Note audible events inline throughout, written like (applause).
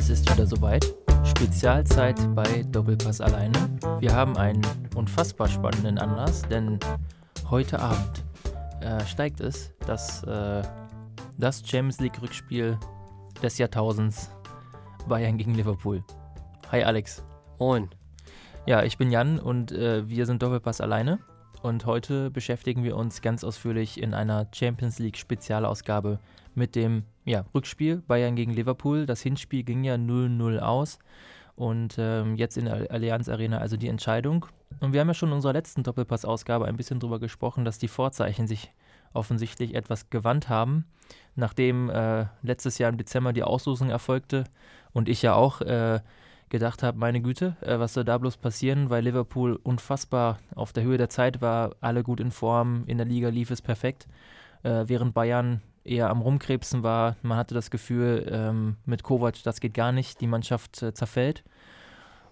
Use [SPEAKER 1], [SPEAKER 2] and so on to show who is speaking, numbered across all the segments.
[SPEAKER 1] Es ist wieder soweit. Spezialzeit bei Doppelpass alleine. Wir haben einen unfassbar spannenden Anlass, denn heute Abend äh, steigt es, dass äh, das Champions League Rückspiel des Jahrtausends Bayern gegen Liverpool. Hi Alex.
[SPEAKER 2] Moin.
[SPEAKER 1] Ja, ich bin Jan und äh, wir sind Doppelpass alleine. Und heute beschäftigen wir uns ganz ausführlich in einer Champions League Spezialausgabe mit dem ja, Rückspiel Bayern gegen Liverpool. Das Hinspiel ging ja 0-0 aus und ähm, jetzt in der Allianz Arena also die Entscheidung. Und wir haben ja schon in unserer letzten Doppelpass-Ausgabe ein bisschen darüber gesprochen, dass die Vorzeichen sich offensichtlich etwas gewandt haben, nachdem äh, letztes Jahr im Dezember die Auslosung erfolgte und ich ja auch äh, gedacht habe, meine Güte, äh, was soll da bloß passieren, weil Liverpool unfassbar auf der Höhe der Zeit war, alle gut in Form, in der Liga lief es perfekt, äh, während Bayern eher am Rumkrebsen war. Man hatte das Gefühl, ähm, mit Kovac, das geht gar nicht, die Mannschaft äh, zerfällt.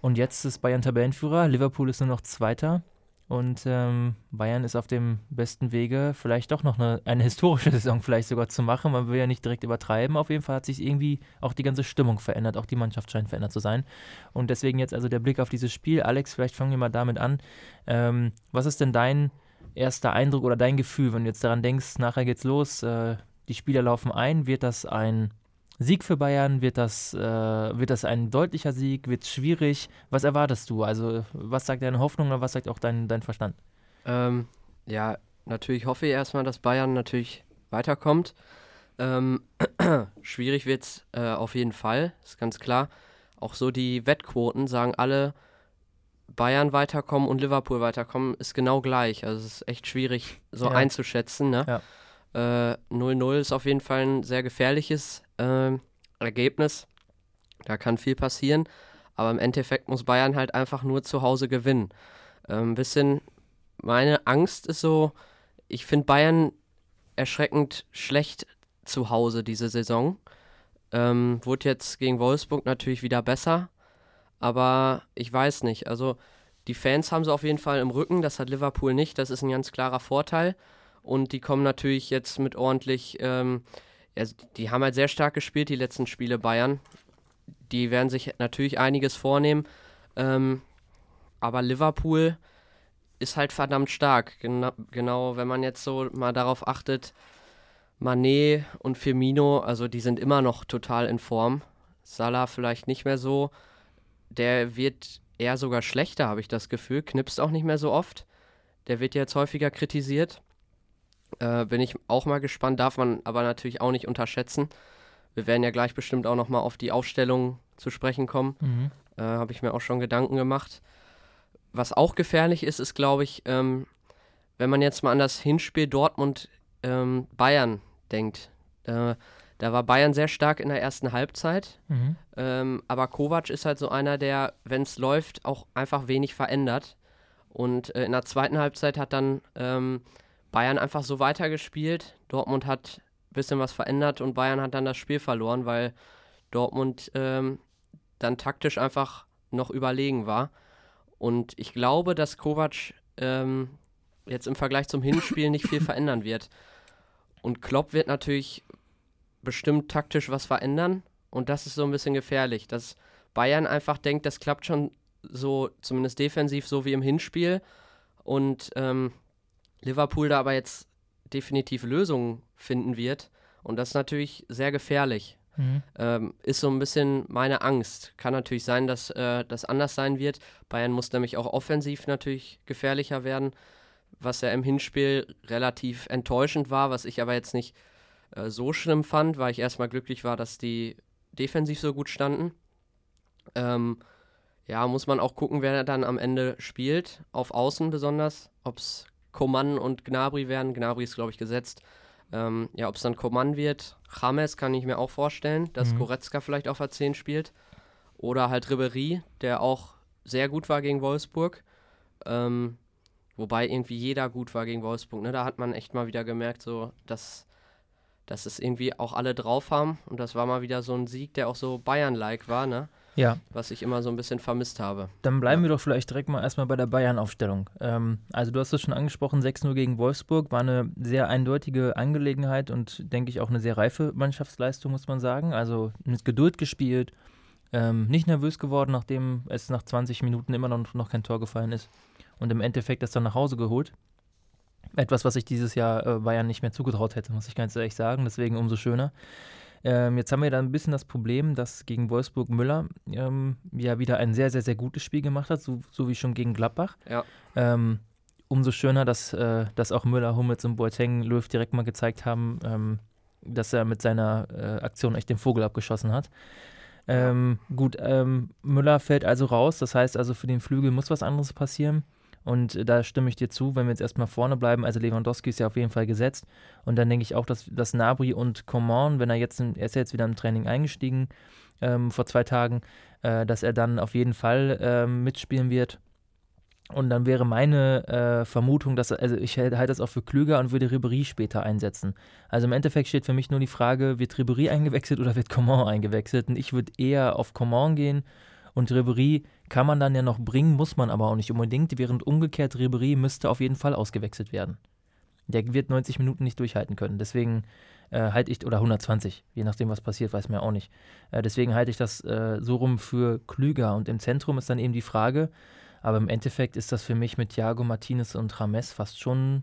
[SPEAKER 1] Und jetzt ist Bayern Tabellenführer, Liverpool ist nur noch Zweiter. Und ähm, Bayern ist auf dem besten Wege, vielleicht doch noch eine, eine, historische (laughs) Saison vielleicht sogar zu machen. Man will ja nicht direkt übertreiben. Auf jeden Fall hat sich irgendwie auch die ganze Stimmung verändert. Auch die Mannschaft scheint verändert zu sein. Und deswegen jetzt also der Blick auf dieses Spiel. Alex, vielleicht fangen wir mal damit an. Ähm, was ist denn dein erster Eindruck oder dein Gefühl, wenn du jetzt daran denkst, nachher geht's los, äh, die Spieler laufen ein, wird das ein Sieg für Bayern? Wird das, äh, wird das ein deutlicher Sieg? Wird es schwierig? Was erwartest du? Also, was sagt deine Hoffnung oder was sagt auch dein, dein Verstand?
[SPEAKER 2] Ähm, ja, natürlich hoffe ich erstmal, dass Bayern natürlich weiterkommt. Ähm, (clears throat) schwierig wird es äh, auf jeden Fall, ist ganz klar. Auch so die Wettquoten sagen alle, Bayern weiterkommen und Liverpool weiterkommen, ist genau gleich. Also es ist echt schwierig so ja. einzuschätzen. Ne? Ja. 0-0 äh, ist auf jeden Fall ein sehr gefährliches äh, Ergebnis. Da kann viel passieren. Aber im Endeffekt muss Bayern halt einfach nur zu Hause gewinnen. Ein bisschen meine Angst ist so, ich finde Bayern erschreckend schlecht zu Hause diese Saison. Ähm, wurde jetzt gegen Wolfsburg natürlich wieder besser. Aber ich weiß nicht. Also die Fans haben sie auf jeden Fall im Rücken. Das hat Liverpool nicht. Das ist ein ganz klarer Vorteil und die kommen natürlich jetzt mit ordentlich, ähm, also die haben halt sehr stark gespielt, die letzten Spiele Bayern. Die werden sich natürlich einiges vornehmen, ähm, aber Liverpool ist halt verdammt stark. Genau, genau, wenn man jetzt so mal darauf achtet, Manet und Firmino, also die sind immer noch total in Form. Salah vielleicht nicht mehr so. Der wird eher sogar schlechter, habe ich das Gefühl. Knipst auch nicht mehr so oft. Der wird jetzt häufiger kritisiert. Äh, bin ich auch mal gespannt, darf man aber natürlich auch nicht unterschätzen. Wir werden ja gleich bestimmt auch nochmal auf die Aufstellung zu sprechen kommen. Mhm. Äh, Habe ich mir auch schon Gedanken gemacht. Was auch gefährlich ist, ist, glaube ich, ähm, wenn man jetzt mal an das Hinspiel Dortmund-Bayern ähm, denkt. Äh, da war Bayern sehr stark in der ersten Halbzeit. Mhm. Ähm, aber Kovac ist halt so einer, der, wenn es läuft, auch einfach wenig verändert. Und äh, in der zweiten Halbzeit hat dann ähm, Bayern einfach so weitergespielt. Dortmund hat ein bisschen was verändert und Bayern hat dann das Spiel verloren, weil Dortmund ähm, dann taktisch einfach noch überlegen war. Und ich glaube, dass Kovac ähm, jetzt im Vergleich zum Hinspiel nicht viel verändern wird. Und Klopp wird natürlich bestimmt taktisch was verändern. Und das ist so ein bisschen gefährlich, dass Bayern einfach denkt, das klappt schon so, zumindest defensiv, so wie im Hinspiel. Und ähm, Liverpool da aber jetzt definitiv Lösungen finden wird. Und das ist natürlich sehr gefährlich. Mhm. Ähm, ist so ein bisschen meine Angst. Kann natürlich sein, dass äh, das anders sein wird. Bayern muss nämlich auch offensiv natürlich gefährlicher werden, was ja im Hinspiel relativ enttäuschend war, was ich aber jetzt nicht äh, so schlimm fand, weil ich erstmal glücklich war, dass die defensiv so gut standen. Ähm, ja, muss man auch gucken, wer dann am Ende spielt, auf Außen besonders, ob es Coman und Gnabry werden. Gnabry ist, glaube ich, gesetzt. Ähm, ja, ob es dann Coman wird, James kann ich mir auch vorstellen, dass mhm. Goretzka vielleicht auf der 10 spielt. Oder halt Ribery, der auch sehr gut war gegen Wolfsburg. Ähm, wobei irgendwie jeder gut war gegen Wolfsburg. Ne? Da hat man echt mal wieder gemerkt, so, dass, dass es irgendwie auch alle drauf haben. Und das war mal wieder so ein Sieg, der auch so Bayern-like war. Ne?
[SPEAKER 1] Ja.
[SPEAKER 2] Was ich immer so ein bisschen vermisst habe.
[SPEAKER 1] Dann bleiben
[SPEAKER 2] ja.
[SPEAKER 1] wir doch vielleicht direkt mal erstmal bei der Bayern-Aufstellung. Ähm, also du hast es schon angesprochen, 6-0 gegen Wolfsburg war eine sehr eindeutige Angelegenheit und denke ich auch eine sehr reife Mannschaftsleistung, muss man sagen. Also mit Geduld gespielt, ähm, nicht nervös geworden, nachdem es nach 20 Minuten immer noch, noch kein Tor gefallen ist. Und im Endeffekt das dann nach Hause geholt. Etwas, was ich dieses Jahr äh, Bayern nicht mehr zugetraut hätte, muss ich ganz ehrlich sagen. Deswegen umso schöner. Ähm, jetzt haben wir da ein bisschen das Problem, dass gegen Wolfsburg Müller ähm, ja wieder ein sehr, sehr, sehr gutes Spiel gemacht hat, so, so wie schon gegen Gladbach.
[SPEAKER 2] Ja.
[SPEAKER 1] Ähm, umso schöner, dass, äh, dass auch Müller, Hummels und Boateng Löw direkt mal gezeigt haben, ähm, dass er mit seiner äh, Aktion echt den Vogel abgeschossen hat. Ähm, gut, ähm, Müller fällt also raus, das heißt also für den Flügel muss was anderes passieren. Und äh, da stimme ich dir zu, wenn wir jetzt erstmal vorne bleiben. Also Lewandowski ist ja auf jeden Fall gesetzt. Und dann denke ich auch, dass, dass Nabri und Coman, wenn er jetzt, er ist ja jetzt wieder im Training eingestiegen ähm, vor zwei Tagen, äh, dass er dann auf jeden Fall ähm, mitspielen wird. Und dann wäre meine äh, Vermutung, dass, also ich halte das auch für klüger und würde Ribery später einsetzen. Also im Endeffekt steht für mich nur die Frage, wird Ribery (laughs) eingewechselt oder wird Coman eingewechselt? Und ich würde eher auf Coman gehen und Ribery kann man dann ja noch bringen, muss man aber auch nicht unbedingt, während umgekehrt Ribery müsste auf jeden Fall ausgewechselt werden. Der wird 90 Minuten nicht durchhalten können. Deswegen äh, halte ich, oder 120, je nachdem, was passiert, weiß man ja auch nicht. Äh, deswegen halte ich das äh, so rum für klüger. Und im Zentrum ist dann eben die Frage, aber im Endeffekt ist das für mich mit Thiago Martinez und Rames fast schon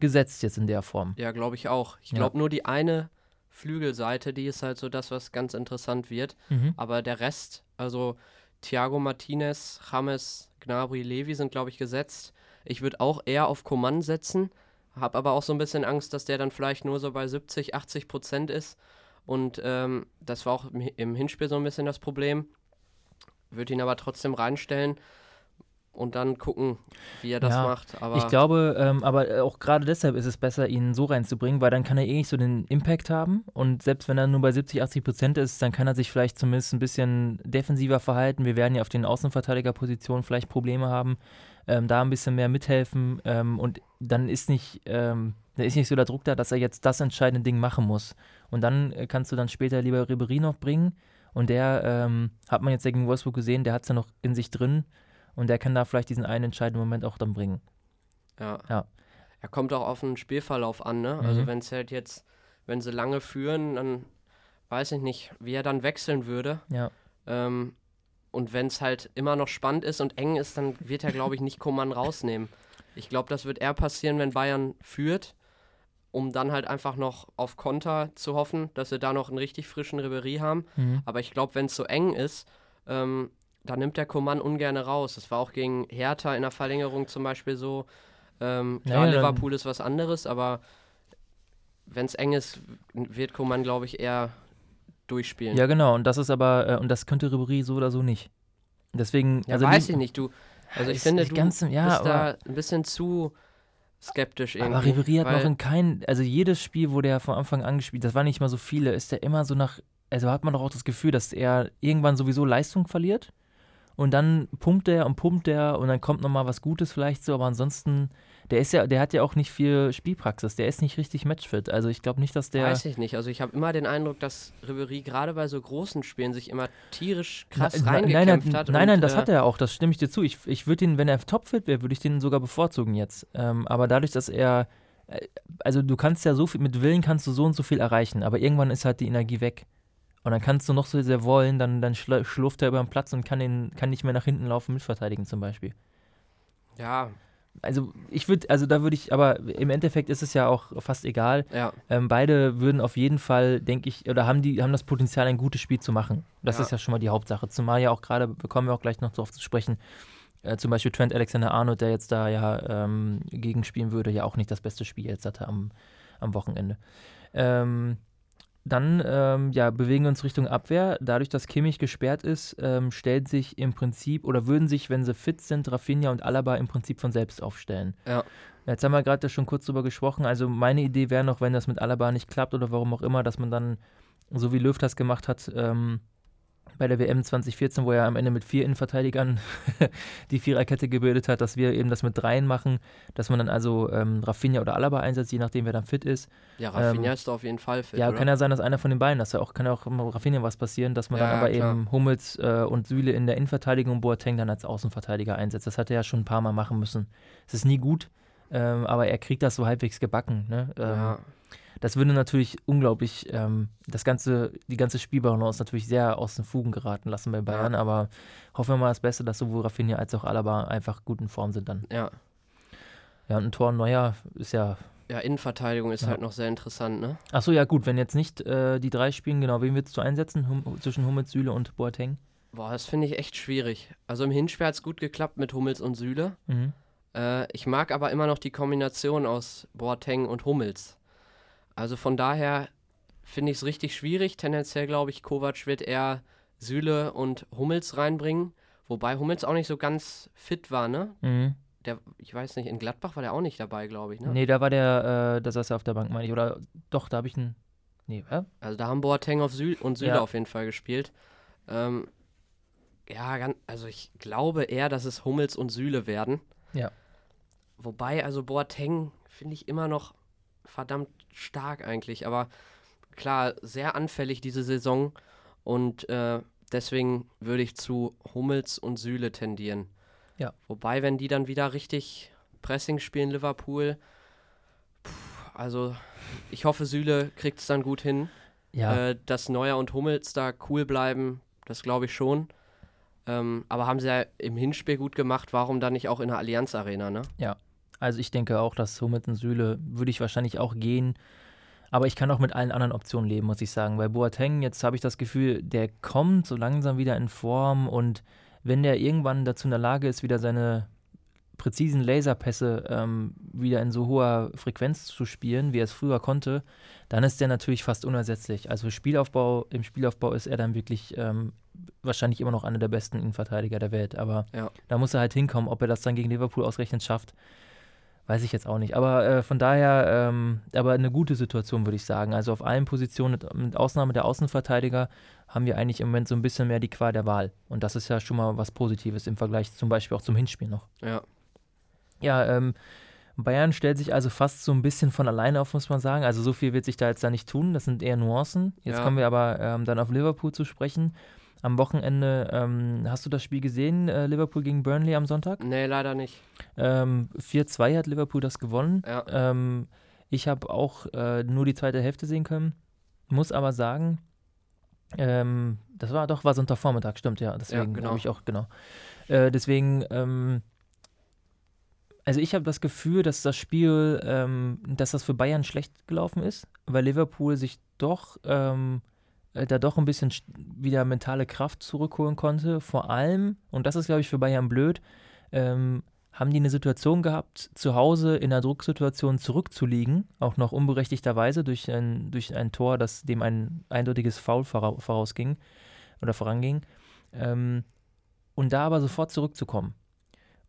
[SPEAKER 1] gesetzt jetzt in der Form.
[SPEAKER 2] Ja, glaube ich auch. Ich glaube, ja. nur die eine Flügelseite, die ist halt so das, was ganz interessant wird. Mhm. Aber der Rest, also Thiago Martinez, James, Gnabry, Levi sind, glaube ich, gesetzt. Ich würde auch eher auf Coman setzen, habe aber auch so ein bisschen Angst, dass der dann vielleicht nur so bei 70, 80 Prozent ist. Und ähm, das war auch im Hinspiel so ein bisschen das Problem. Würde ihn aber trotzdem reinstellen und dann gucken, wie er das ja, macht.
[SPEAKER 1] Aber ich glaube, ähm, aber auch gerade deshalb ist es besser, ihn so reinzubringen, weil dann kann er eh nicht so den Impact haben. Und selbst wenn er nur bei 70, 80 Prozent ist, dann kann er sich vielleicht zumindest ein bisschen defensiver verhalten. Wir werden ja auf den Außenverteidigerpositionen vielleicht Probleme haben, ähm, da ein bisschen mehr mithelfen. Ähm, und dann ist nicht, ähm, da ist nicht so der Druck da, dass er jetzt das entscheidende Ding machen muss. Und dann äh, kannst du dann später lieber Ribery noch bringen. Und der ähm, hat man jetzt gegen Wolfsburg gesehen, der hat es ja noch in sich drin und der kann da vielleicht diesen einen entscheidenden Moment auch dann bringen.
[SPEAKER 2] Ja. ja. Er kommt auch auf den Spielverlauf an, ne? Also mhm. Also wenn es halt jetzt, wenn sie lange führen, dann weiß ich nicht, wie er dann wechseln würde.
[SPEAKER 1] Ja.
[SPEAKER 2] Ähm, und wenn es halt immer noch spannend ist und eng ist, dann wird er, glaube ich, nicht Koman rausnehmen. Ich glaube, das wird eher passieren, wenn Bayern führt, um dann halt einfach noch auf Konter zu hoffen, dass sie da noch einen richtig frischen Ribery haben. Mhm. Aber ich glaube, wenn es so eng ist, ähm, da nimmt der Coman ungern raus. Das war auch gegen Hertha in der Verlängerung zum Beispiel so. Ähm, klar, naja, Liverpool ist was anderes, aber wenn es eng ist, wird Coman, glaube ich, eher durchspielen.
[SPEAKER 1] Ja, genau. Und das ist aber, äh, und das könnte Ribery so oder so nicht. Deswegen,
[SPEAKER 2] ja, also weiß ich nicht. Du, also ich finde, du ganz, ja, bist da ein bisschen zu skeptisch irgendwie.
[SPEAKER 1] Aber Ribery hat noch in keinem, also jedes Spiel, wo der von Anfang an gespielt, das waren nicht mal so viele, ist der immer so nach, also hat man doch auch das Gefühl, dass er irgendwann sowieso Leistung verliert und dann pumpt er und pumpt er und dann kommt nochmal was Gutes vielleicht so, aber ansonsten, der ist ja, der hat ja auch nicht viel Spielpraxis, der ist nicht richtig matchfit. Also ich glaube nicht, dass der.
[SPEAKER 2] Weiß ich nicht. Also ich habe immer den Eindruck, dass Ribery gerade bei so großen Spielen sich immer tierisch krass na, reingekämpft
[SPEAKER 1] nein,
[SPEAKER 2] hat.
[SPEAKER 1] Nein, nein, das äh, hat er auch, das stimme ich dir zu. Ich, ich würde ihn, wenn er topfit wäre, würde ich den sogar bevorzugen jetzt. Ähm, aber dadurch, dass er. Äh, also du kannst ja so viel, mit Willen kannst du so und so viel erreichen, aber irgendwann ist halt die Energie weg. Und dann kannst du noch so sehr wollen, dann, dann schlurft er über den Platz und kann, den, kann nicht mehr nach hinten laufen, mitverteidigen zum Beispiel.
[SPEAKER 2] Ja.
[SPEAKER 1] Also ich würde, also da würde ich, aber im Endeffekt ist es ja auch fast egal.
[SPEAKER 2] Ja.
[SPEAKER 1] Ähm, beide würden auf jeden Fall, denke ich, oder haben die, haben das Potenzial, ein gutes Spiel zu machen. Das ja. ist ja schon mal die Hauptsache. Zumal ja auch gerade, bekommen wir auch gleich noch darauf zu sprechen, äh, zum Beispiel Trent Alexander Arnold, der jetzt da ja ähm, gegenspielen würde, ja auch nicht das beste Spiel jetzt hatte am, am Wochenende. Ähm, dann ähm, ja, bewegen wir uns Richtung Abwehr. Dadurch, dass Kimmich gesperrt ist, ähm, stellt sich im Prinzip oder würden sich, wenn sie fit sind, Rafinha und Alaba im Prinzip von selbst aufstellen.
[SPEAKER 2] Ja.
[SPEAKER 1] Jetzt haben wir gerade schon kurz drüber gesprochen. Also meine Idee wäre noch, wenn das mit Alaba nicht klappt oder warum auch immer, dass man dann, so wie Löw das gemacht hat, ähm, bei der WM 2014, wo er am Ende mit vier Innenverteidigern (laughs) die Viererkette gebildet hat, dass wir eben das mit dreien machen, dass man dann also ähm, Rafinha oder Alaba einsetzt, je nachdem, wer dann fit ist.
[SPEAKER 2] Ja, Rafinha ähm, ist auf jeden Fall fit.
[SPEAKER 1] Ja,
[SPEAKER 2] oder?
[SPEAKER 1] kann ja sein, dass einer von den beiden, dass ja auch, kann ja auch Rafinha was passieren, dass man ja, dann aber ja, eben Hummels äh, und Süle in der Innenverteidigung und Boateng dann als Außenverteidiger einsetzt. Das hat er ja schon ein paar Mal machen müssen. Es ist nie gut, Ähm, aber er kriegt das so halbwegs gebacken. Ne? Ähm,
[SPEAKER 2] ja.
[SPEAKER 1] Das würde natürlich unglaublich ähm, das ganze, die ganze Spielbalance natürlich sehr aus den Fugen geraten lassen bei Bayern.
[SPEAKER 2] Ja.
[SPEAKER 1] Aber hoffen wir mal das Beste, dass sowohl Rafinha als auch Alaba einfach gut in Form sind dann.
[SPEAKER 2] Ja.
[SPEAKER 1] Ja, und ein Tor Neuer ist ja.
[SPEAKER 2] Ja, Innenverteidigung ist
[SPEAKER 1] Ja.
[SPEAKER 2] halt noch sehr interessant, ne?
[SPEAKER 1] Achso, ja, gut, wenn jetzt nicht äh, die drei spielen, genau, wen willst du einsetzen hum zwischen Hummels, Süle und Boateng?
[SPEAKER 2] Boah, das finde ich echt schwierig. Also im Hinspiel hat es gut geklappt mit Hummels und Süle.
[SPEAKER 1] Mhm.
[SPEAKER 2] Äh, ich mag aber immer noch die Kombination aus Boateng und Hummels. Also von daher finde ich es richtig schwierig. Tendenziell glaube ich, Kovac wird eher Süle und Hummels reinbringen. Wobei Hummels auch nicht so ganz fit war, ne?
[SPEAKER 1] Mhm.
[SPEAKER 2] Der, ich weiß nicht, in Gladbach war der auch nicht dabei, glaube ich, ne?
[SPEAKER 1] Nee, da war der, äh, da saß er auf der Bank, meine ich. Oder doch, da habe ich einen. Nee, hä?
[SPEAKER 2] Also da haben Boateng auf Süle und Süle
[SPEAKER 1] Ja.
[SPEAKER 2] auf jeden Fall gespielt. Ähm, ja, ganz, also ich glaube eher, dass es Hummels und Süle werden.
[SPEAKER 1] Ja.
[SPEAKER 2] Wobei, also Boateng finde ich immer noch verdammt stark eigentlich. Aber klar, sehr anfällig diese Saison. Und äh, deswegen würde ich zu Hummels und Süle tendieren.
[SPEAKER 1] Ja.
[SPEAKER 2] Wobei, wenn die dann wieder richtig Pressing spielen, Liverpool, puh, also ich hoffe, Süle kriegt es dann gut hin.
[SPEAKER 1] Ja.
[SPEAKER 2] Äh, dass Neuer und Hummels da cool bleiben, das glaube ich schon. Ähm, aber haben sie ja im Hinspiel gut gemacht, warum dann nicht auch in der Allianz Arena, ne?
[SPEAKER 1] Also ich denke auch, dass Hummels und Süle würde ich wahrscheinlich auch gehen. Aber ich kann auch mit allen anderen Optionen leben, muss ich sagen. Bei Boateng, jetzt habe ich das Gefühl, der kommt so langsam wieder in Form und wenn der irgendwann dazu in der Lage ist, wieder seine präzisen Laserpässe ähm, wieder in so hoher Frequenz zu spielen, wie er es früher konnte, dann ist der natürlich fast unersetzlich. Also Spielaufbau, im Spielaufbau ist er dann wirklich ähm, wahrscheinlich immer noch einer der besten Innenverteidiger der Welt. Aber
[SPEAKER 2] Ja.
[SPEAKER 1] da muss er halt hinkommen. Ob er das dann gegen Liverpool ausgerechnet schafft, weiß ich jetzt auch nicht. Aber äh, von daher, ähm, aber eine gute Situation, würde ich sagen. Also auf allen Positionen, mit, Ausnahme der Außenverteidiger, haben wir eigentlich im Moment so ein bisschen mehr die Qual der Wahl. Und das ist ja schon mal was Positives im Vergleich zum Beispiel auch zum Hinspiel noch.
[SPEAKER 2] Ja.
[SPEAKER 1] Ja, ähm, Bayern stellt sich also fast so ein bisschen von alleine auf, muss man sagen. Also so viel wird sich da jetzt da nicht tun. Das sind eher Nuancen. Jetzt
[SPEAKER 2] Ja.
[SPEAKER 1] kommen wir aber ähm, dann auf Liverpool zu sprechen. Am Wochenende, ähm, hast du das Spiel gesehen, äh, Liverpool gegen Burnley am Sonntag?
[SPEAKER 2] Nee, leider nicht.
[SPEAKER 1] Ähm, 4-2 hat Liverpool das gewonnen.
[SPEAKER 2] Ja.
[SPEAKER 1] Ähm, ich habe auch äh, nur die zweite Hälfte sehen können. Muss aber sagen, ähm, das war doch, war Sonntagvormittag, stimmt, ja. Deswegen
[SPEAKER 2] genau.
[SPEAKER 1] habe ich auch, genau. Äh, deswegen, ähm, also ich habe das Gefühl, dass das Spiel, ähm, dass das für Bayern schlecht gelaufen ist, weil Liverpool sich doch ähm, äh, da doch ein bisschen sch- wieder mentale Kraft zurückholen konnte. Vor allem, und das ist, glaube ich, für Bayern blöd, ähm, haben die eine Situation gehabt, zu Hause in einer Drucksituation zurückzuliegen, auch noch unberechtigterweise durch ein, durch ein Tor, das dem ein eindeutiges Foul vora- vorausging oder voranging. Ähm, und da aber sofort zurückzukommen.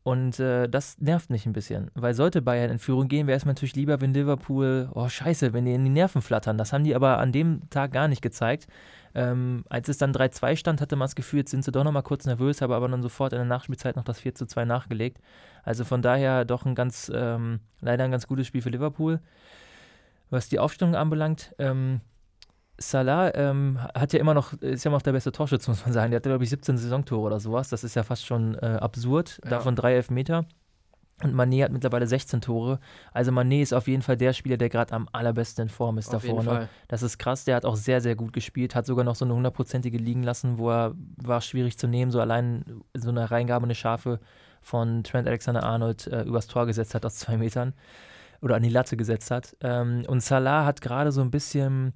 [SPEAKER 1] Und äh, das nervt mich ein bisschen, weil sollte Bayern in Führung gehen, wäre es mir natürlich lieber, wenn Liverpool, oh scheiße, wenn die in die Nerven flattern. Das haben die aber an dem Tag gar nicht gezeigt. Ähm, als es dann 3-2 stand, hatte man das Gefühl, jetzt sind sie doch nochmal kurz nervös, aber, aber dann sofort in der Nachspielzeit noch das 4-2 nachgelegt. Also von daher doch ein ganz, ähm, leider ein ganz gutes Spiel für Liverpool. Was die Aufstellung anbelangt, ähm, Salah ähm, hat ja immer noch, ist ja immer noch der beste Torschütze, muss man sagen. Der hat, glaube ich, 17 Saisontore oder sowas. Das ist ja fast schon äh, absurd.
[SPEAKER 2] Ja.
[SPEAKER 1] Davon drei Elfmeter. Und Mané hat mittlerweile 16 Tore. Also Mané ist auf jeden Fall der Spieler, der gerade am allerbesten in Form ist
[SPEAKER 2] Auf
[SPEAKER 1] da vorne. Das ist krass. Der hat auch sehr, sehr gut gespielt. Hat sogar noch so eine hundertprozentige liegen lassen, wo er war schwierig zu nehmen. So allein so eine Reingabe, eine Scharfe von Trent Alexander-Arnold äh, übers Tor gesetzt hat aus zwei Metern. Oder an die Latte gesetzt hat. Ähm, und Salah hat gerade so ein bisschen,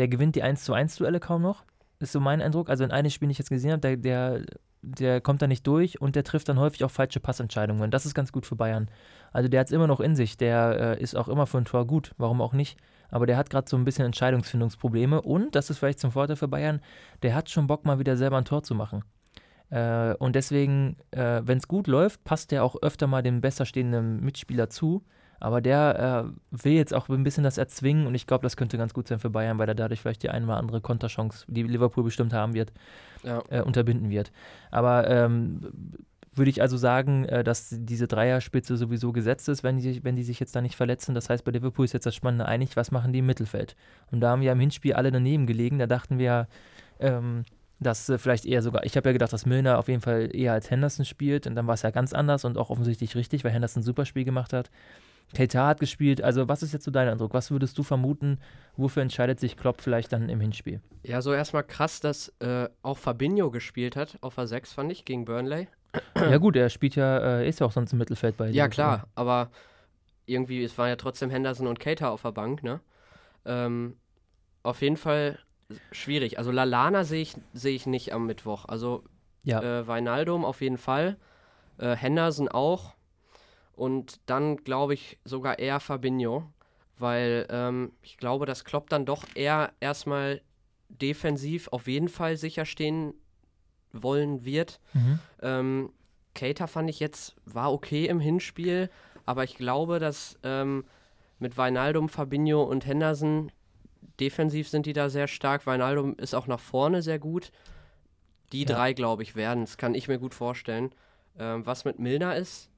[SPEAKER 1] der gewinnt die 1 zu 1 Duelle kaum noch. Ist so mein Eindruck. Also in einem Spiel, den ich jetzt gesehen habe, der, der, der kommt da nicht durch und der trifft dann häufig auch falsche Passentscheidungen. Das ist ganz gut für Bayern. Also der hat es immer noch in sich. Der äh, ist auch immer für ein Tor gut. Warum auch nicht? Aber der hat gerade so ein bisschen Entscheidungsfindungsprobleme und, das ist vielleicht zum Vorteil für Bayern, der hat schon Bock, mal wieder selber ein Tor zu machen. Äh, und deswegen, äh, wenn es gut läuft, passt der auch öfter mal dem besser stehenden Mitspieler zu. Aber der äh, will jetzt auch ein bisschen das erzwingen und ich glaube, das könnte ganz gut sein für Bayern, weil er dadurch vielleicht die eine oder andere Konterchance, die Liverpool bestimmt haben wird,
[SPEAKER 2] Ja.
[SPEAKER 1] äh, unterbinden wird. Aber ähm, würde ich also sagen, äh, dass diese Dreierspitze sowieso gesetzt ist, wenn die, sich- wenn die sich jetzt da nicht verletzen. Das heißt, bei Liverpool ist jetzt das Spannende eigentlich, was machen die im Mittelfeld? Und da haben wir im Hinspiel alle daneben gelegen. Da dachten wir, ähm, dass äh, vielleicht eher sogar, ich habe ja gedacht, dass Milner auf jeden Fall eher als Henderson spielt und dann war es ja ganz anders und auch offensichtlich richtig, weil Henderson ein super Spiel gemacht hat. Keita hat gespielt. Also, was ist jetzt so dein Eindruck? Was würdest du vermuten? Wofür entscheidet sich Klopp vielleicht dann im Hinspiel?
[SPEAKER 2] Ja, so erstmal krass, dass äh, auch Fabinho gespielt hat auf der 6, fand ich, gegen Burnley.
[SPEAKER 1] Ja, gut, er spielt ja, äh, ist ja auch sonst im Mittelfeld bei
[SPEAKER 2] Ja, klar, aber irgendwie, es waren ja trotzdem Henderson und Keita auf der Bank, ne? Ähm, auf jeden Fall schwierig. Also Lalana sehe ich, seh ich nicht am Mittwoch. Also
[SPEAKER 1] Ja.
[SPEAKER 2] äh, Wijnaldum auf jeden Fall. Äh, Henderson auch. Und dann glaube ich sogar eher Fabinho, weil ähm, ich glaube, dass Klopp dann doch eher erstmal defensiv auf jeden Fall sicher stehen wollen wird.
[SPEAKER 1] Mhm.
[SPEAKER 2] Ähm, Keita fand ich jetzt, war okay im Hinspiel, aber ich glaube, dass ähm, mit Wijnaldum, Fabinho und Henderson defensiv sind die da sehr stark. Wijnaldum ist auch nach vorne sehr gut. Die
[SPEAKER 1] Ja.
[SPEAKER 2] drei, glaube ich, werden. Das kann ich mir gut vorstellen. Ähm, was mit Milner ist,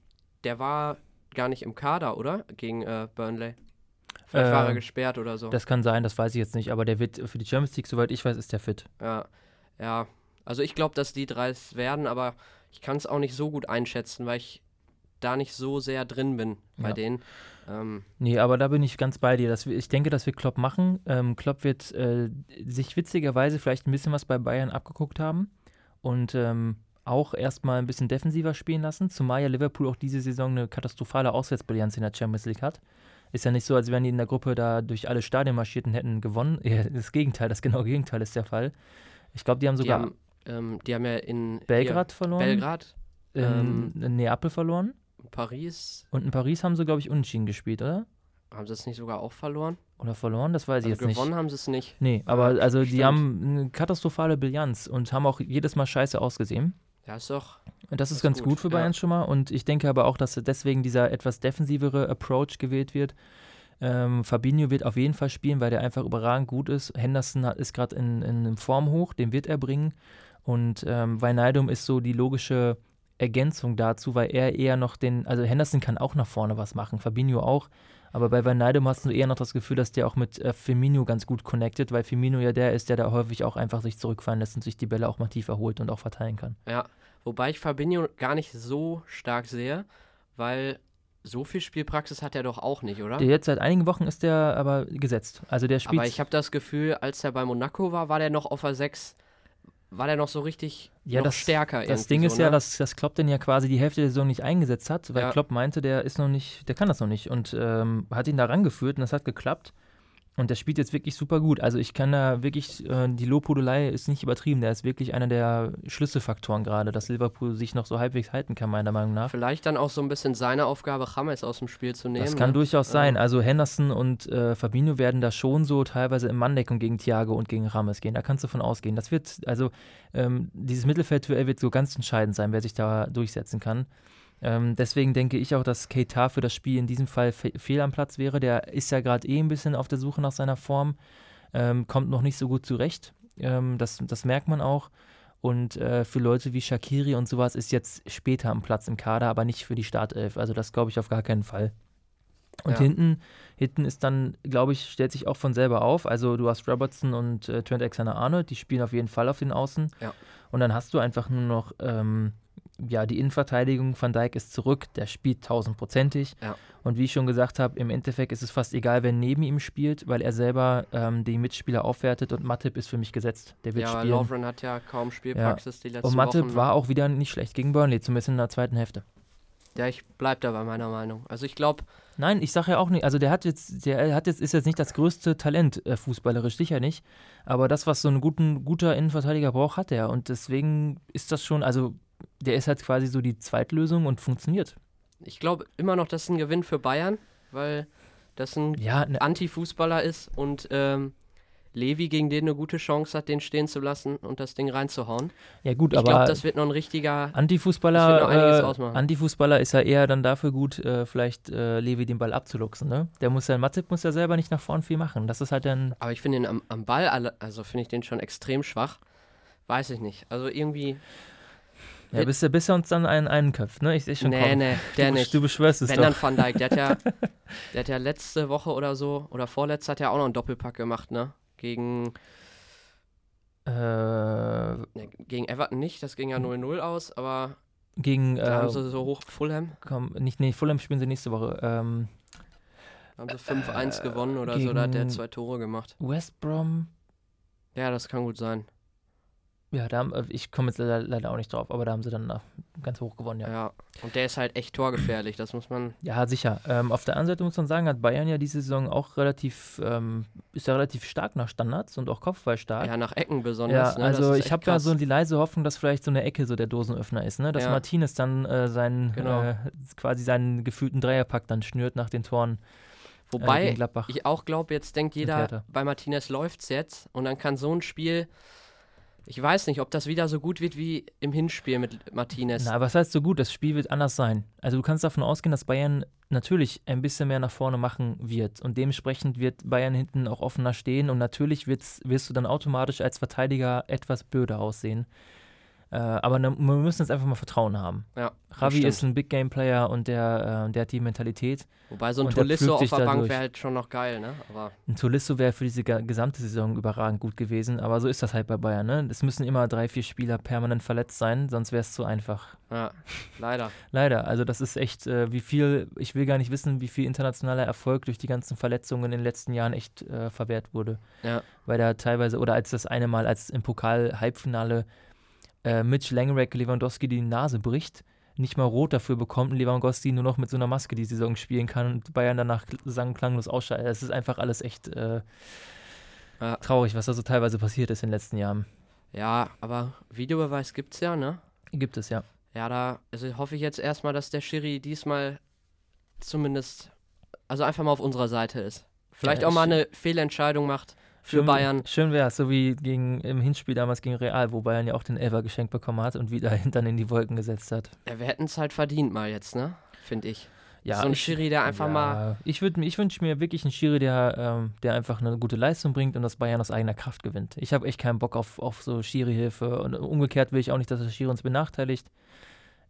[SPEAKER 2] der war gar nicht im Kader, oder? Gegen äh, Burnley. Vielleicht war er
[SPEAKER 1] Ähm,
[SPEAKER 2] gesperrt oder so.
[SPEAKER 1] Das kann sein, das weiß ich jetzt nicht, aber der wird für die Champions League, soweit ich weiß, ist der fit.
[SPEAKER 2] Ja, ja. Also ich glaube, dass die drei es werden, aber ich kann es auch nicht so gut einschätzen, weil ich da nicht so sehr drin bin bei
[SPEAKER 1] Ja.
[SPEAKER 2] denen. Ähm,
[SPEAKER 1] Nee, aber da bin ich ganz bei dir. Das, ich denke, dass wir Klopp machen. Ähm, Klopp wird äh, sich witzigerweise vielleicht ein bisschen was bei Bayern abgeguckt haben und ähm, auch erstmal ein bisschen defensiver spielen lassen, zumal ja Liverpool auch diese Saison eine katastrophale Auswärtsbilanz in der Champions League hat. Ist ja nicht so, als wären die in der Gruppe da durch alle Stadien marschiert und hätten gewonnen. (laughs) Das Gegenteil, das genaue Gegenteil ist der Fall. Ich glaube, die haben
[SPEAKER 2] die,
[SPEAKER 1] sogar
[SPEAKER 2] haben, ähm, die haben ja in
[SPEAKER 1] Belgrad verloren,
[SPEAKER 2] Belgrad,
[SPEAKER 1] ähm, in Neapel verloren
[SPEAKER 2] Paris,
[SPEAKER 1] und in Paris haben sie, glaube ich, unentschieden gespielt, oder?
[SPEAKER 2] haben sie es nicht sogar auch verloren?
[SPEAKER 1] Oder verloren, das weiß ich
[SPEAKER 2] Also
[SPEAKER 1] jetzt
[SPEAKER 2] gewonnen
[SPEAKER 1] nicht.
[SPEAKER 2] haben sie es nicht.
[SPEAKER 1] Nee, aber also die
[SPEAKER 2] stimmt.
[SPEAKER 1] haben eine katastrophale Bilanz und haben auch jedes Mal scheiße ausgesehen.
[SPEAKER 2] Ja, ist doch.
[SPEAKER 1] Und das ist
[SPEAKER 2] ist
[SPEAKER 1] ganz
[SPEAKER 2] gut,
[SPEAKER 1] gut für
[SPEAKER 2] ja.
[SPEAKER 1] Bayern schon mal. Und ich denke aber auch, dass deswegen dieser etwas defensivere Approach gewählt wird. Ähm, Fabinho wird auf jeden Fall spielen, weil der einfach überragend gut ist. Henderson hat, ist gerade in, in einem Formhoch, den wird er bringen. Und ähm, Wijnaldum ist so die logische Ergänzung dazu, weil er eher noch den, also Henderson kann auch nach vorne was machen, Fabinho auch. Aber bei Wijnaldum hast du eher noch das Gefühl, dass der auch mit äh, Firmino ganz gut connected, weil Firmino ja der ist, der da häufig auch einfach sich zurückfallen lässt und sich die Bälle auch mal tief erholt und auch verteilen kann.
[SPEAKER 2] Ja, wobei ich Fabinho gar nicht so stark sehe, weil so viel Spielpraxis hat er doch auch nicht, oder?
[SPEAKER 1] Der jetzt seit einigen Wochen ist der aber gesetzt. Also der spielt.
[SPEAKER 2] Aber ich habe das Gefühl, als er bei Monaco war, war der noch auf der 6, war der noch so richtig
[SPEAKER 1] Ja,
[SPEAKER 2] noch
[SPEAKER 1] das-
[SPEAKER 2] stärker.
[SPEAKER 1] das Ding
[SPEAKER 2] so,
[SPEAKER 1] ist ja,
[SPEAKER 2] ne?
[SPEAKER 1] dass, dass Klopp den ja quasi die Hälfte der Saison nicht eingesetzt hat, weil
[SPEAKER 2] Ja.
[SPEAKER 1] Klopp meinte, der ist noch nicht, der kann das noch nicht und ähm, hat ihn da rangeführt und das hat geklappt. Und der spielt jetzt wirklich super gut. Also ich kann da wirklich, äh, die Lobhudelei ist nicht übertrieben. Der ist wirklich einer der Schlüsselfaktoren gerade, dass Liverpool sich noch so halbwegs halten kann, meiner Meinung nach.
[SPEAKER 2] Vielleicht dann auch so ein bisschen seine Aufgabe, James aus dem Spiel zu nehmen.
[SPEAKER 1] Das kann
[SPEAKER 2] ne?
[SPEAKER 1] durchaus sein.
[SPEAKER 2] Ähm.
[SPEAKER 1] Also Henderson und äh, Fabinho werden da schon so teilweise in Manndeckung gegen Thiago und gegen Rames gehen. Da kannst du von ausgehen. Das wird, also ähm, dieses Mittelfeldduell wird so ganz entscheidend sein, wer sich da durchsetzen kann. Ähm, deswegen denke ich auch, dass Keita für das Spiel in diesem Fall fe fehl am Platz wäre. Der ist ja gerade eh ein bisschen auf der Suche nach seiner Form, ähm, kommt noch nicht so gut zurecht. Ähm, das, das merkt man auch. Und äh, für Leute wie Shakiri und sowas ist jetzt später am Platz im Kader, aber nicht für die Startelf. Also das glaube ich auf gar keinen Fall. Und
[SPEAKER 2] Ja.
[SPEAKER 1] hinten, hinten ist dann, glaube ich, stellt sich auch von selber auf. Also du hast Robertson und äh, Trent Alexander-Arnold, die spielen auf jeden Fall auf den Außen.
[SPEAKER 2] Ja.
[SPEAKER 1] Und dann hast du einfach nur noch, ähm, ja, die Innenverteidigung. Van Dijk ist zurück, der spielt tausendprozentig.
[SPEAKER 2] Ja.
[SPEAKER 1] Und wie ich schon gesagt habe, im Endeffekt ist es fast egal, wer neben ihm spielt, weil er selber ähm, die Mitspieler aufwertet und Matip ist für mich gesetzt. Der wird
[SPEAKER 2] Ja,
[SPEAKER 1] spielen.
[SPEAKER 2] Lovren hat ja kaum Spielpraxis die letzten
[SPEAKER 1] Und Matip
[SPEAKER 2] Wochen.
[SPEAKER 1] war auch wieder nicht schlecht gegen Burnley, zumindest in der zweiten Hälfte.
[SPEAKER 2] Ja, ich bleib da bei meiner Meinung. Also ich glaube,
[SPEAKER 1] Nein, ich sage ja auch nicht, also der hat jetzt, der hat jetzt, ist jetzt nicht das größte Talent äh, fußballerisch, sicher nicht. Aber das, was so ein guten, guter Innenverteidiger braucht, hat er. Und deswegen ist das schon, also der ist halt quasi so die Zweitlösung und funktioniert.
[SPEAKER 2] ich glaube immer noch, das ist ein Gewinn für Bayern, weil das ein
[SPEAKER 1] Ja, ne,
[SPEAKER 2] Anti-Fußballer ist und ähm, Levi gegen den eine gute Chance hat, den stehen zu lassen und das Ding reinzuhauen.
[SPEAKER 1] ja gut,
[SPEAKER 2] Ich glaube,
[SPEAKER 1] aber
[SPEAKER 2] das wird noch ein richtiger.
[SPEAKER 1] Antifußballer, äh. Antifußballer ist ja eher dann dafür gut, äh, vielleicht äh, Levi den Ball abzuluxen, ne? Der muss ja, Matip muss ja selber nicht nach vorn viel machen. Das ist halt dann,
[SPEAKER 2] Aber ich finde ihn am, am Ball, also finde ich den schon extrem schwach. Weiß ich nicht. Also irgendwie.
[SPEAKER 1] Ja, bis er, bis er uns dann einen, einen köpft, ne? Ich sehe schon
[SPEAKER 2] nee,
[SPEAKER 1] kommen.
[SPEAKER 2] nee, der
[SPEAKER 1] du,
[SPEAKER 2] nicht.
[SPEAKER 1] Du beschwörst es
[SPEAKER 2] Wenn
[SPEAKER 1] doch.
[SPEAKER 2] dann Van Dijk, der hat ja, (laughs) der hat ja letzte Woche oder so, oder vorletzte hat ja auch noch einen Doppelpack gemacht, ne? Gegen,
[SPEAKER 1] Äh,
[SPEAKER 2] ne, gegen Everton nicht, das ging ja 0-0 aus, aber
[SPEAKER 1] gegen,
[SPEAKER 2] da haben
[SPEAKER 1] äh,
[SPEAKER 2] sie so hoch Fulham.
[SPEAKER 1] komm, nicht, nee, Fulham spielen sie nächste Woche. Ähm,
[SPEAKER 2] Haben sie 5-1 äh, gewonnen oder so, da hat der zwei Tore gemacht.
[SPEAKER 1] West Brom?
[SPEAKER 2] Ja, das kann gut sein.
[SPEAKER 1] Ja, da haben, äh, ich komme jetzt leider, auch nicht drauf, aber da haben sie dann ganz hoch gewonnen, ja.
[SPEAKER 2] Ja, und der ist halt echt torgefährlich, das muss man.
[SPEAKER 1] Ja, sicher. Ähm, auf der anderen Seite muss man sagen, hat Bayern ja diese Saison auch relativ, ähm, ist ja relativ stark nach Standards und auch Kopfball stark.
[SPEAKER 2] Ja, nach Ecken besonders.
[SPEAKER 1] Ja, ne? also ich habe ja so die leise Hoffnung, dass vielleicht so eine Ecke so der Dosenöffner ist, ne? Dass ja. Martinez dann äh, seinen, genau. äh, quasi seinen gefühlten Dreierpack dann schnürt nach den Toren.
[SPEAKER 2] Äh, Wobei äh, ich auch glaube, jetzt denkt jeder, bei Martinez läuft es jetzt und dann kann so ein Spiel ich weiß nicht, ob das wieder so gut wird wie im Hinspiel mit Martinez.
[SPEAKER 1] Na, was heißt so gut? Das Spiel wird anders sein. Also du kannst davon ausgehen, dass Bayern natürlich ein bisschen mehr nach vorne machen wird und dementsprechend wird Bayern hinten auch offener stehen und natürlich wirst du dann automatisch als Verteidiger etwas blöder aussehen. Äh, aber ne, wir müssen jetzt einfach mal Vertrauen haben.
[SPEAKER 2] Ja,
[SPEAKER 1] Ravi ist ein Big Game Player und der, äh, der hat die Mentalität.
[SPEAKER 2] Wobei so ein Tolisso auf der Bank wäre halt schon noch geil, ne?
[SPEAKER 1] Aber ein Tolisso wäre für diese gesamte Saison überragend gut gewesen, aber so ist das halt bei Bayern, ne? Es müssen immer drei, vier Spieler permanent verletzt sein, sonst wäre es zu einfach.
[SPEAKER 2] Ja, leider.
[SPEAKER 1] leider. Also das ist echt, äh, wie viel, ich will gar nicht wissen, wie viel internationaler Erfolg durch die ganzen Verletzungen in den letzten Jahren echt äh, verwehrt wurde.
[SPEAKER 2] Ja.
[SPEAKER 1] Weil da teilweise, oder als das eine Mal, als im Pokal-Halbfinale äh, Mitch Langerack Lewandowski die Nase bricht, nicht mal rot dafür bekommt und Lewandowski nur noch mit so einer Maske die Saison spielen kann und Bayern danach sang klanglos ausschaltet. Es ist einfach alles echt äh, ja. traurig, was da so teilweise passiert ist in den letzten Jahren.
[SPEAKER 2] Ja, aber Videobeweis gibt es ja, ne?
[SPEAKER 1] Gibt es, ja.
[SPEAKER 2] Ja, da also hoffe ich jetzt erstmal, dass der Schiri diesmal zumindest, also einfach mal auf unserer Seite ist. Vielleicht ja, auch mal eine Fehlentscheidung macht für
[SPEAKER 1] schön,
[SPEAKER 2] Bayern.
[SPEAKER 1] Schön wäre es, so wie gegen, im Hinspiel damals gegen Real, wo Bayern ja auch den Elfer geschenkt bekommen hat und wieder (laughs) hintern in die Wolken gesetzt hat.
[SPEAKER 2] Ja, wir hätten es halt verdient mal jetzt, ne? Finde ich.
[SPEAKER 1] Ja,
[SPEAKER 2] so ein ich, Schiri, der einfach ja, mal.
[SPEAKER 1] Ich, ich wünsche mir wirklich einen Schiri, der, ähm, der einfach eine gute Leistung bringt und das Bayern aus eigener Kraft gewinnt. Ich habe echt keinen Bock auf, auf so Schiri-Hilfe und umgekehrt will ich auch nicht, dass der Schiri uns benachteiligt.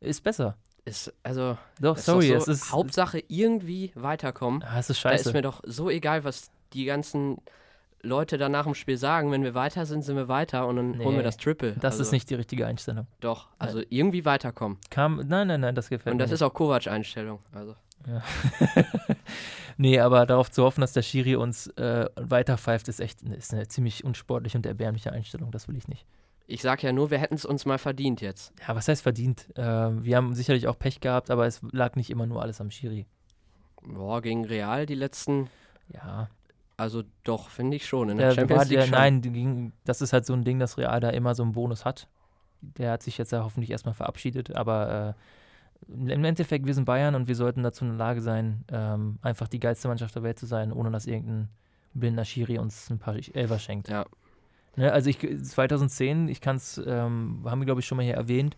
[SPEAKER 1] Ist besser.
[SPEAKER 2] Ist, also,
[SPEAKER 1] doch, sorry,
[SPEAKER 2] doch
[SPEAKER 1] so es ist.
[SPEAKER 2] Hauptsache irgendwie weiterkommen.
[SPEAKER 1] Ah, es ist scheiße.
[SPEAKER 2] Da ist mir doch so egal, was die ganzen Leute dann nach dem Spiel sagen, wenn wir weiter sind, sind wir weiter und dann nee, holen wir das Triple.
[SPEAKER 1] Das also, ist nicht die richtige Einstellung.
[SPEAKER 2] Doch, also nein. irgendwie weiterkommen.
[SPEAKER 1] Kam, nein, nein, nein, das gefällt
[SPEAKER 2] mir. Und das ist auch Kovac-Einstellung. Also.
[SPEAKER 1] Ja. (laughs) nee, aber darauf zu hoffen, dass der Schiri uns äh, weiterpfeift, ist echt ist eine ziemlich unsportliche und erbärmliche Einstellung. Das will ich nicht.
[SPEAKER 2] Ich sag ja nur, wir hätten es uns mal verdient jetzt.
[SPEAKER 1] Ja, was heißt verdient? Äh, wir haben sicherlich auch Pech gehabt, aber es lag nicht immer nur alles am Schiri.
[SPEAKER 2] Boah, gegen Real die letzten
[SPEAKER 1] ja.
[SPEAKER 2] Also doch, finde ich schon. In der, der Champions League
[SPEAKER 1] der, Nein, das ist halt so ein Ding, dass Real da immer so einen Bonus hat. Der hat sich jetzt ja hoffentlich erstmal verabschiedet, aber äh, im Endeffekt, wir sind Bayern und wir sollten dazu in der Lage sein, ähm, einfach die geilste Mannschaft der Welt zu sein, ohne dass irgendein blinder Schiri uns ein paar Elfer schenkt.
[SPEAKER 2] Ja.
[SPEAKER 1] Ne, also ich, 2010, ich kann es, ähm, haben wir glaube ich schon mal hier erwähnt,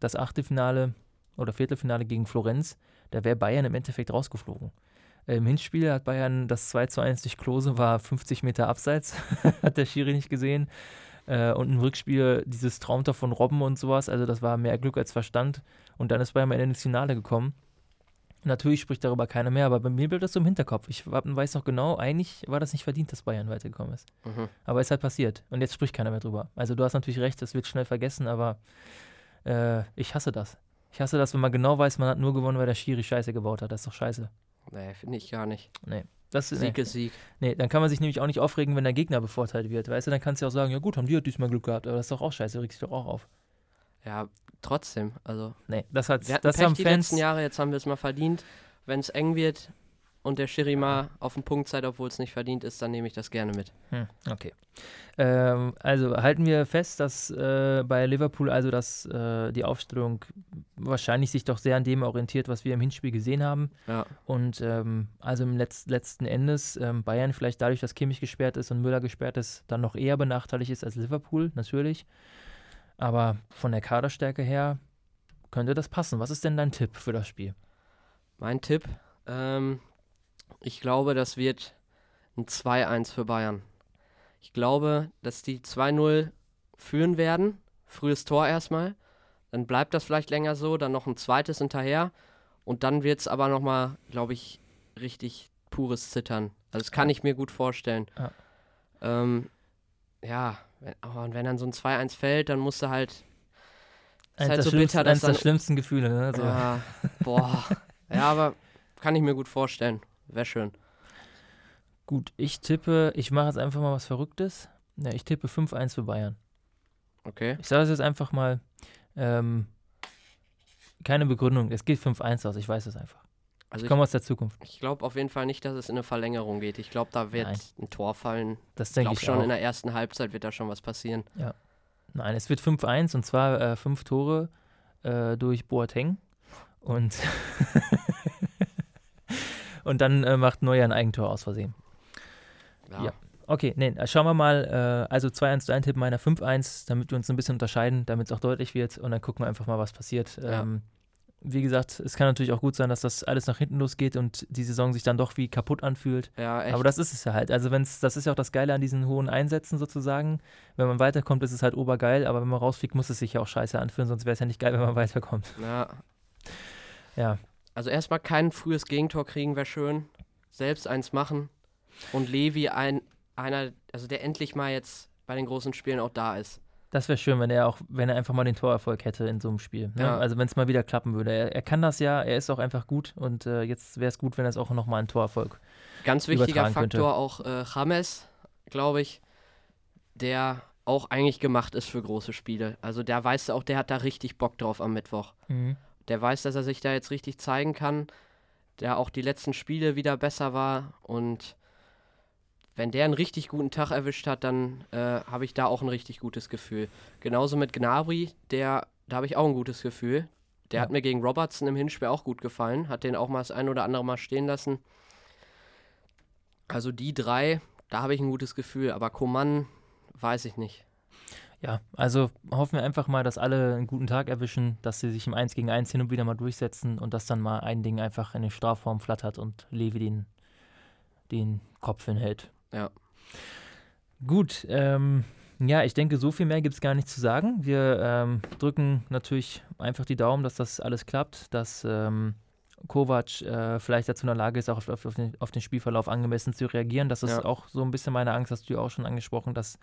[SPEAKER 1] das Achtelfinale oder Viertelfinale gegen Florenz, da wäre Bayern im Endeffekt rausgeflogen. Im Hinspiel hat Bayern das 2 zu 1 durch Klose, war 50 Meter abseits, (laughs) hat der Schiri nicht gesehen. Äh, und im Rückspiel dieses Traumtor von Robben und sowas, also das war mehr Glück als Verstand. Und dann ist Bayern mal ins Finale gekommen. Natürlich spricht darüber keiner mehr, aber bei mir bleibt das so im Hinterkopf. Ich weiß noch genau, eigentlich war das nicht verdient, dass Bayern weitergekommen ist. Mhm. Aber es ist halt passiert. Und jetzt spricht keiner mehr drüber. Also du hast natürlich recht, das wird schnell vergessen, aber äh, ich hasse das. Ich hasse das, wenn man genau weiß, man hat nur gewonnen, weil der Schiri Scheiße gebaut hat. Das ist doch scheiße.
[SPEAKER 2] Nee, finde ich gar nicht.
[SPEAKER 1] Nee. Das,
[SPEAKER 2] Sieg nee. ist Sieg.
[SPEAKER 1] Nee, dann kann man sich nämlich auch nicht aufregen, wenn der Gegner bevorteilt wird. Weißt du, dann kannst du auch sagen, ja gut, haben die halt diesmal Glück gehabt, aber das ist doch auch scheiße, regst dich doch auch auf.
[SPEAKER 2] Ja, trotzdem, also.
[SPEAKER 1] Nee, das hat das
[SPEAKER 2] Pech haben die Fans letzten Jahre, jetzt haben wir es mal verdient. Wenn es eng wird, und der Schiri mal auf den Punkt seid, obwohl es nicht verdient ist, dann nehme ich das gerne mit.
[SPEAKER 1] Hm, okay. Ähm, also halten wir fest, dass äh, bei Liverpool also dass äh, die Aufstellung wahrscheinlich sich doch sehr an dem orientiert, was wir im Hinspiel gesehen haben.
[SPEAKER 2] Ja.
[SPEAKER 1] Und ähm, also im Letz letzten Endes ähm, Bayern vielleicht dadurch, dass Kimmich gesperrt ist und Müller gesperrt ist, dann noch eher benachteiligt ist als Liverpool, natürlich. Aber von der Kaderstärke her könnte das passen. Was ist denn dein Tipp für das Spiel?
[SPEAKER 2] Mein Tipp, ähm, ich glaube, das wird ein 2-1 für Bayern. Ich glaube, dass die 2-0 führen werden. Frühes Tor erstmal. Dann bleibt das vielleicht länger so, dann noch ein zweites hinterher. Und dann wird es aber nochmal, glaube ich, richtig pures Zittern. Also das kann ich mir gut vorstellen. Ja, ähm, ja wenn, oh, und wenn dann so ein 2-1 fällt, dann musst du halt.
[SPEAKER 1] Eins, halt so bitter, eins der schlimmsten Gefühle, ne?
[SPEAKER 2] Also. Ja, boah. (laughs) ja, aber kann ich mir gut vorstellen. Wäre schön.
[SPEAKER 1] Gut, ich tippe, ich mache jetzt einfach mal was Verrücktes. Ja, ich tippe 5-1 für Bayern.
[SPEAKER 2] Okay.
[SPEAKER 1] Ich sage es jetzt einfach mal. Ähm, keine Begründung. Es geht 5-1 aus. Ich weiß es einfach.
[SPEAKER 2] Also
[SPEAKER 1] Ich komme aus der Zukunft.
[SPEAKER 2] ich glaube auf jeden Fall nicht, dass es in eine Verlängerung geht. Ich glaube, da wird
[SPEAKER 1] Nein.
[SPEAKER 2] ein Tor fallen.
[SPEAKER 1] Das
[SPEAKER 2] Ich
[SPEAKER 1] denke
[SPEAKER 2] glaube
[SPEAKER 1] ich
[SPEAKER 2] schon
[SPEAKER 1] auch.
[SPEAKER 2] in der ersten Halbzeit wird da schon was passieren.
[SPEAKER 1] Nein, es wird 5-1 und zwar äh, fünf Tore äh, durch Boateng. Und, (laughs) und dann äh, macht Neuer ein Eigentor aus Versehen. Ja. Okay, nee, äh, schauen wir mal. Äh, also 2-1 dein Tipp, meiner 5-1, damit wir uns ein bisschen unterscheiden, damit es auch deutlich wird. Und dann gucken wir einfach mal, was passiert.
[SPEAKER 2] Ja.
[SPEAKER 1] Ähm, wie gesagt, es kann natürlich auch gut sein, dass das alles nach hinten losgeht und die Saison sich dann doch wie kaputt anfühlt.
[SPEAKER 2] Ja, echt.
[SPEAKER 1] Aber das ist es ja halt. Also wenn's, das ist ja auch das Geile an diesen hohen Einsätzen sozusagen. Wenn man weiterkommt, ist es halt obergeil, aber wenn man rausfliegt, muss es sich ja auch scheiße anfühlen, sonst wäre es ja nicht geil, wenn man (laughs) weiterkommt.
[SPEAKER 2] ja.
[SPEAKER 1] Ja,
[SPEAKER 2] Also erstmal kein frühes Gegentor kriegen wäre schön. Selbst eins machen. Und Levi ein, einer, also der endlich mal jetzt bei den großen Spielen auch da ist.
[SPEAKER 1] das wäre schön, wenn er auch, wenn er einfach mal den Torerfolg hätte in so einem Spiel. Ne?
[SPEAKER 2] Ja.
[SPEAKER 1] Also wenn es mal wieder klappen würde. Er, er kann das ja, er ist auch einfach gut und äh, jetzt wäre es gut, wenn er es auch nochmal einen Torerfolg.
[SPEAKER 2] Ganz wichtiger
[SPEAKER 1] Übertragen könnte.
[SPEAKER 2] Faktor auch äh, James, glaube ich, der auch eigentlich gemacht ist für große Spiele. Also der weiß auch, der hat da richtig Bock drauf am Mittwoch. Der weiß, dass er sich da jetzt richtig zeigen kann, der auch die letzten Spiele wieder besser war und wenn der einen richtig guten Tag erwischt hat, dann äh, habe ich da auch ein richtig gutes Gefühl. Genauso mit Gnabry, der, da habe ich auch ein gutes Gefühl. Der
[SPEAKER 1] Ja.
[SPEAKER 2] hat mir gegen Robertson im Hinspiel auch gut gefallen, hat den auch mal das ein oder andere Mal stehen lassen. Also die drei, da habe ich ein gutes Gefühl, aber Coman weiß ich nicht.
[SPEAKER 1] Ja, also hoffen wir einfach mal, dass alle einen guten Tag erwischen, dass sie sich im 1 gegen 1 hin und wieder mal durchsetzen und dass dann mal ein Ding einfach in den Strafraum flattert und Levi den, den Kopf hinhält.
[SPEAKER 2] Ja.
[SPEAKER 1] Gut, ähm, ja, ich denke, so viel mehr gibt es gar nicht zu sagen. Wir ähm, drücken natürlich einfach die Daumen, dass das alles klappt, dass ähm, Kovac äh, vielleicht dazu in der Lage ist, auch auf, auf, den, auf den Spielverlauf angemessen zu reagieren. Das ist
[SPEAKER 2] Ja.
[SPEAKER 1] auch so ein bisschen meine Angst, hast du ja auch schon angesprochen, dass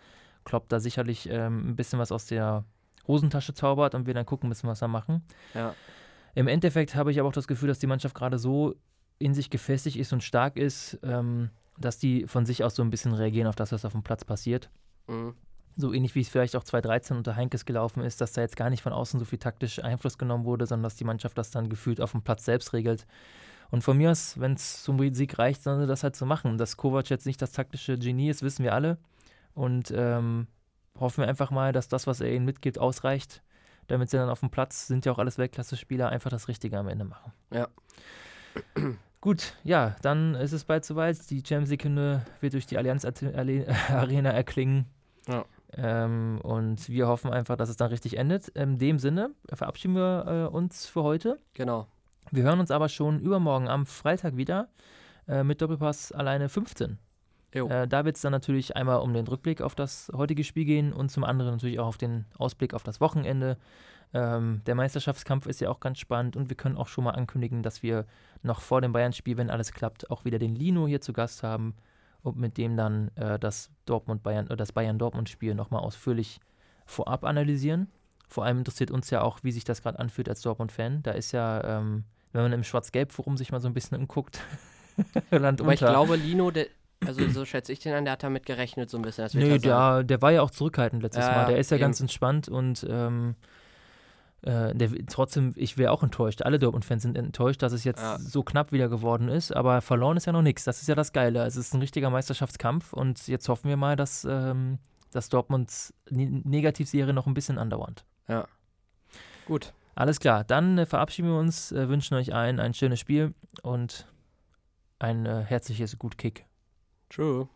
[SPEAKER 1] Klopp da sicherlich ähm, ein bisschen was aus der Hosentasche zaubert und wir dann gucken müssen, was wir machen.
[SPEAKER 2] Ja.
[SPEAKER 1] Im Endeffekt habe ich aber auch das Gefühl, dass die Mannschaft gerade so in sich gefestigt ist und stark ist, ähm, dass die von sich aus so ein bisschen reagieren auf das, was auf dem Platz passiert.
[SPEAKER 2] Mhm.
[SPEAKER 1] So ähnlich wie es vielleicht auch 2013 unter Heinkes gelaufen ist, dass da jetzt gar nicht von außen so viel taktisch Einfluss genommen wurde, sondern dass die Mannschaft das dann gefühlt auf dem Platz selbst regelt. Und von mir aus, wenn es zum Sieg reicht, sie das halt so machen. Dass Kovac jetzt nicht das taktische Genie ist, wissen wir alle. Und ähm, hoffen wir einfach mal, dass das, was er ihnen mitgibt, ausreicht, damit sie dann auf dem Platz, sind ja auch alles Weltklasse-Spieler, einfach das Richtige am Ende machen.
[SPEAKER 2] Ja. (clears throat)
[SPEAKER 1] Gut, ja, dann ist es bald soweit. Die Champions League-Hymne wird durch die Allianz (laughs) Arena erklingen.
[SPEAKER 2] Ja.
[SPEAKER 1] Ähm, und wir hoffen einfach, dass es dann richtig endet. In dem Sinne verabschieden wir äh, uns für heute.
[SPEAKER 2] Genau.
[SPEAKER 1] Wir hören uns aber schon übermorgen am Freitag wieder äh, mit Doppelpass alleine 15. Äh, da wird es dann natürlich einmal um den Rückblick auf das heutige Spiel gehen und zum anderen natürlich auch auf den Ausblick auf das Wochenende. Ähm, der Meisterschaftskampf ist ja auch ganz spannend und wir können auch schon mal ankündigen, dass wir noch vor dem Bayern-Spiel, wenn alles klappt, auch wieder den Lino hier zu Gast haben und mit dem dann äh, das Dortmund-Bayern, äh, das Bayern-Dortmund-Spiel nochmal ausführlich vorab analysieren. Vor allem interessiert uns ja auch, wie sich das gerade anfühlt als Dortmund-Fan. Da ist ja, ähm, wenn man im Schwarz-Gelb-Forum sich mal so ein bisschen umguckt, (laughs) Land
[SPEAKER 2] Aber ich
[SPEAKER 1] unter.
[SPEAKER 2] glaube, Lino, der, also so schätze ich den an, der hat damit gerechnet so ein bisschen.
[SPEAKER 1] Nö,
[SPEAKER 2] er sagen.
[SPEAKER 1] der, der war ja auch zurückhaltend letztes
[SPEAKER 2] Ja,
[SPEAKER 1] Mal. Der ist ja
[SPEAKER 2] eben.
[SPEAKER 1] ganz entspannt und ähm, äh, der, trotzdem, ich wäre auch enttäuscht. Alle Dortmund-Fans sind enttäuscht, dass es jetzt
[SPEAKER 2] Ja.
[SPEAKER 1] so knapp wieder geworden ist. Aber verloren ist ja noch nichts. Das ist ja das Geile. Es ist ein richtiger Meisterschaftskampf und jetzt hoffen wir mal, dass, ähm, dass Dortmunds Ne- Negativserie noch ein bisschen andauert.
[SPEAKER 2] Gut.
[SPEAKER 1] Alles klar, dann äh, verabschieden wir uns, äh, wünschen euch allen ein schönes Spiel und ein äh, herzliches Gut Kick.
[SPEAKER 2] True.